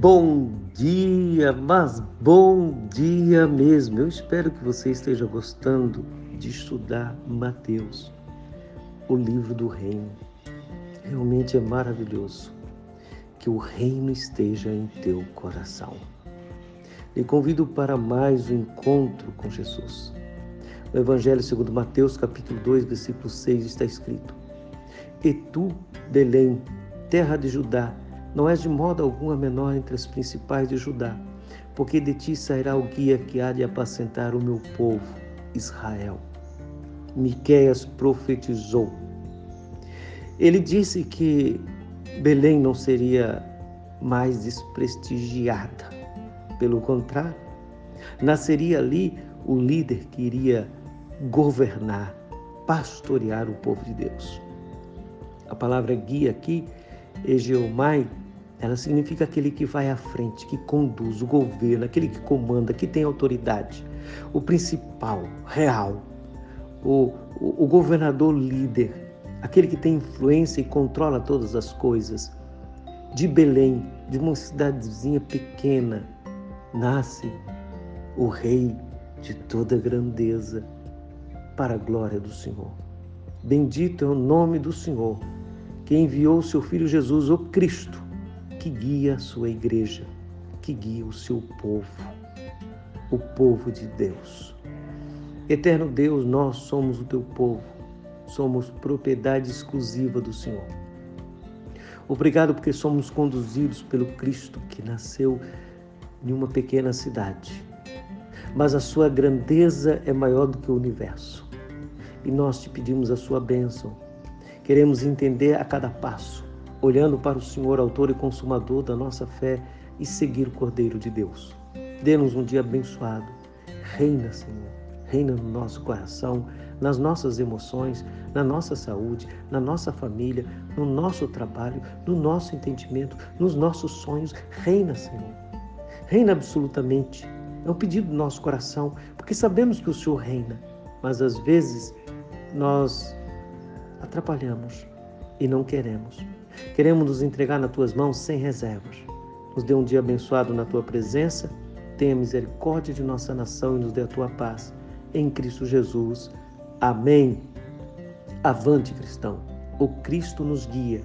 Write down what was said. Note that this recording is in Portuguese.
Bom dia, mas bom dia mesmo. Eu espero que você esteja gostando de estudar Mateus, o livro do Reino. Realmente é maravilhoso que o reino esteja em teu coração. Lhe convido para mais um encontro com Jesus. No Evangelho segundo Mateus, capítulo 2, versículo 6, está escrito: E tu, Belém, terra de Judá, não és de modo algum a menor entre as principais de Judá, porque de ti sairá o guia que há de apacentar o meu povo, Israel. Miqueias profetizou. Ele disse que Belém não seria mais desprestigiada. Pelo contrário, nasceria ali o líder que iria governar, pastorear o povo de Deus. A palavra guia aqui, Egeomai, ela significa aquele que vai à frente, que conduz o governo, aquele que comanda, que tem autoridade. O principal, real, o, o, o governador líder, aquele que tem influência e controla todas as coisas. De Belém, de uma cidadezinha pequena, nasce o Rei de toda grandeza, para a glória do Senhor. Bendito é o nome do Senhor, que enviou o seu Filho Jesus, o Cristo, que guia a sua igreja, que guia o seu povo, o povo de Deus. Eterno Deus, nós somos o teu povo, somos propriedade exclusiva do Senhor. Obrigado porque somos conduzidos pelo Cristo que nasceu em uma pequena cidade, mas a sua grandeza é maior do que o universo. E nós te pedimos a sua bênção. Queremos entender a cada passo olhando para o Senhor, autor e consumador da nossa fé, e seguir o Cordeiro de Deus. Dê-nos um dia abençoado. Reina, Senhor. Reina no nosso coração, nas nossas emoções, na nossa saúde, na nossa família, no nosso trabalho, no nosso entendimento, nos nossos sonhos. Reina, Senhor. Reina absolutamente. É um pedido do nosso coração, porque sabemos que o Senhor reina, mas às vezes nós atrapalhamos e não queremos. Queremos nos entregar nas tuas mãos sem reservas. Nos dê um dia abençoado na tua presença. Tenha misericórdia de nossa nação e nos dê a tua paz. Em Cristo Jesus. Amém. Avante, cristão. O Cristo nos guia